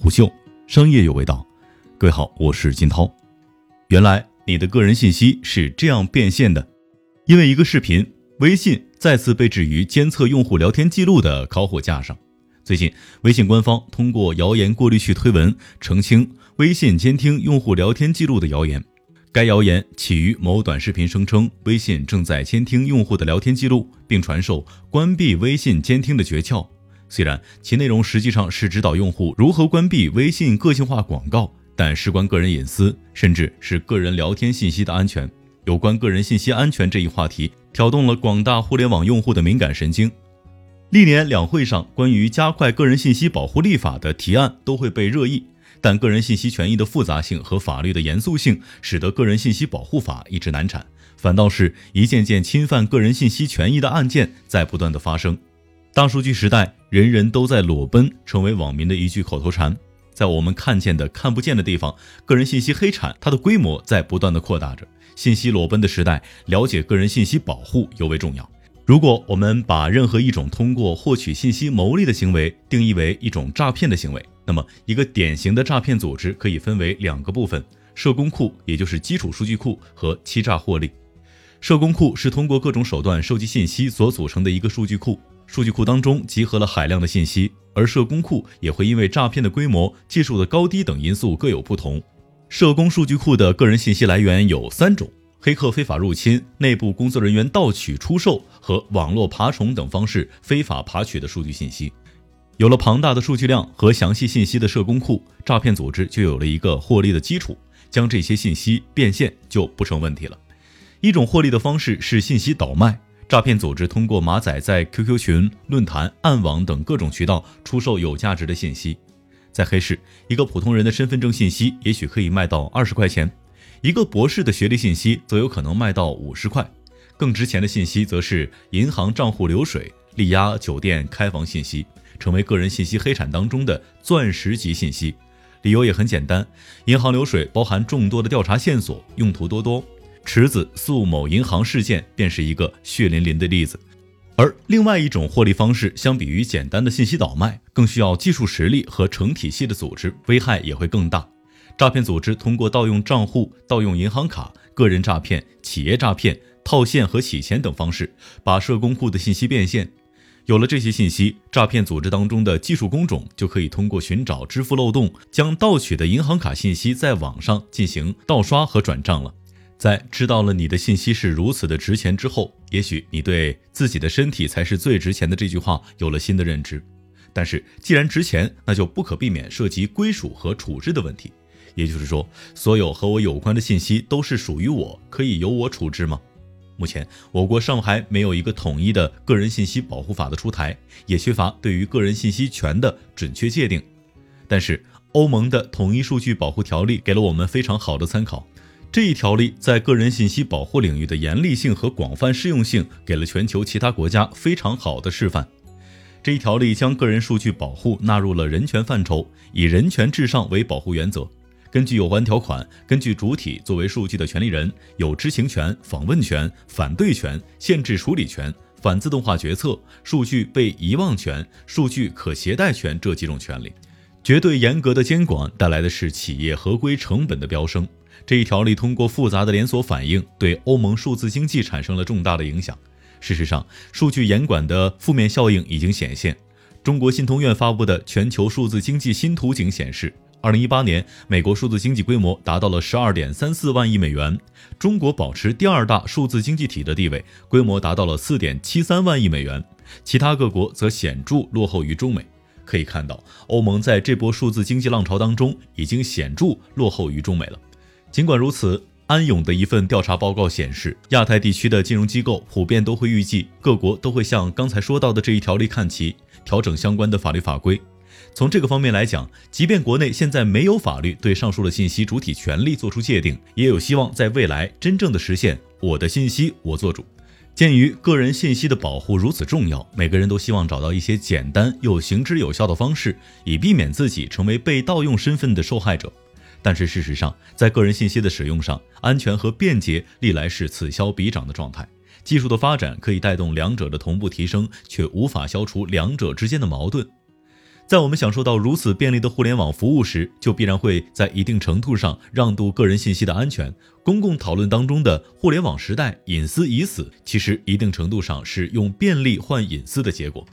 虎嗅，商业有味道。各位好，我是金涛。原来你的个人信息是这样变现的，因为一个视频，微信再次被置于监测用户聊天记录的烤火架上。最近，微信官方通过谣言过滤器推文澄清微信监听用户聊天记录的谣言。该谣言起于某短视频声称微信正在监听用户的聊天记录，并传授关闭微信监听的诀窍。虽然其内容实际上是指导用户如何关闭微信个性化广告，但事关个人隐私，甚至是个人聊天信息的安全。有关个人信息安全这一话题，挑动了广大互联网用户的敏感神经。历年两会上关于加快个人信息保护立法的提案都会被热议。但个人信息权益的复杂性和法律的严肃性，使得个人信息保护法一直难产，反倒是一件件侵犯个人信息权益的案件在不断的发生。大数据时代，人人都在裸奔，成为网民的一句口头禅。在我们看见的、看不见的地方，个人信息黑产它的规模在不断的扩大着。信息裸奔的时代，了解个人信息保护尤为重要。如果我们把任何一种通过获取信息牟利的行为定义为一种诈骗的行为，那么，一个典型的诈骗组织可以分为两个部分：社工库，也就是基础数据库和欺诈获利。社工库是通过各种手段收集信息所组成的一个数据库，数据库当中集合了海量的信息。而社工库也会因为诈骗的规模、技术的高低等因素各有不同。社工数据库的个人信息来源有三种：黑客非法入侵、内部工作人员盗取、出售和网络爬虫等方式非法爬取的数据信息。有了庞大的数据量和详细信息的社工库，诈骗组织就有了一个获利的基础，将这些信息变现就不成问题了。一种获利的方式是信息倒卖，诈骗组织通过马仔在 QQ 群、论坛、暗网等各种渠道出售有价值的信息。在黑市，一个普通人的身份证信息也许可以卖到二十块钱，一个博士的学历信息则有可能卖到五十块。更值钱的信息则是银行账户流水、力压酒店开房信息。成为个人信息黑产当中的钻石级信息，理由也很简单，银行流水包含众多的调查线索，用途多多。池子诉某银行事件便是一个血淋淋的例子。而另外一种获利方式，相比于简单的信息倒卖，更需要技术实力和成体系的组织，危害也会更大。诈骗组织通过盗用账户、盗用银行卡、个人诈骗、企业诈骗、套现和洗钱等方式，把社工库的信息变现。有了这些信息，诈骗组织当中的技术工种就可以通过寻找支付漏洞，将盗取的银行卡信息在网上进行盗刷和转账了。在知道了你的信息是如此的值钱之后，也许你对自己的身体才是最值钱的这句话有了新的认知。但是既然值钱，那就不可避免涉及归属和处置的问题。也就是说，所有和我有关的信息都是属于我，可以由我处置吗？目前，我国尚还没有一个统一的个人信息保护法的出台，也缺乏对于个人信息权的准确界定。但是，欧盟的统一数据保护条例给了我们非常好的参考。这一条例在个人信息保护领域的严厉性和广泛适用性，给了全球其他国家非常好的示范。这一条例将个人数据保护纳入了人权范畴，以人权至上为保护原则。根据有关条款，根据主体作为数据的权利人有知情权、访问权、反对权、限制处理权、反自动化决策、数据被遗忘权、数据可携带权这几种权利。绝对严格的监管带来的是企业合规成本的飙升。这一条例通过复杂的连锁反应，对欧盟数字经济产生了重大的影响。事实上，数据严管的负面效应已经显现。中国信通院发布的《全球数字经济新图景》显示。二零一八年，美国数字经济规模达到了十二点三四万亿美元，中国保持第二大数字经济体的地位，规模达到了四点七三万亿美元，其他各国则显著落后于中美。可以看到，欧盟在这波数字经济浪潮当中已经显著落后于中美了。尽管如此，安永的一份调查报告显示，亚太地区的金融机构普遍都会预计各国都会向刚才说到的这一条例看齐，调整相关的法律法规。从这个方面来讲，即便国内现在没有法律对上述的信息主体权利做出界定，也有希望在未来真正的实现“我的信息我做主”。鉴于个人信息的保护如此重要，每个人都希望找到一些简单又行之有效的方式，以避免自己成为被盗用身份的受害者。但是事实上，在个人信息的使用上，安全和便捷历来是此消彼长的状态。技术的发展可以带动两者的同步提升，却无法消除两者之间的矛盾。在我们享受到如此便利的互联网服务时，就必然会在一定程度上让渡个人信息的安全。公共讨论当中的“互联网时代隐私已死”，其实一定程度上是用便利换隐私的结果。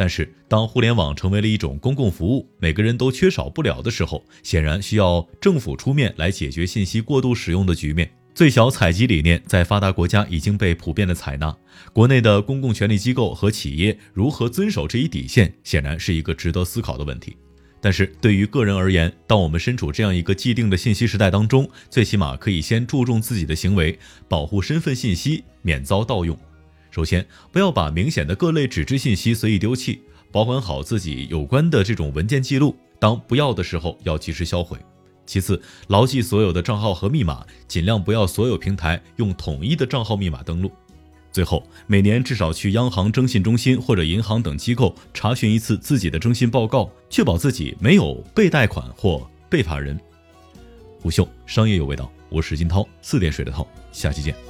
但是，当互联网成为了一种公共服务，每个人都缺少不了的时候，显然需要政府出面来解决信息过度使用的局面。最小采集理念在发达国家已经被普遍的采纳，国内的公共权力机构和企业如何遵守这一底线，显然是一个值得思考的问题。但是对于个人而言，当我们身处这样一个既定的信息时代当中，最起码可以先注重自己的行为，保护身份信息免遭盗用。首先，不要把明显的各类纸质信息随意丢弃，保管好自己有关的这种文件记录，当不要的时候要及时销毁。其次，牢记所有的账号和密码，尽量不要所有平台用统一的账号密码登录。最后，每年至少去央行征信中心或者银行等机构查询一次自己的征信报告，确保自己没有被贷款或被法人。虎嗅商业有味道，我是金涛，四点水的涛，下期见。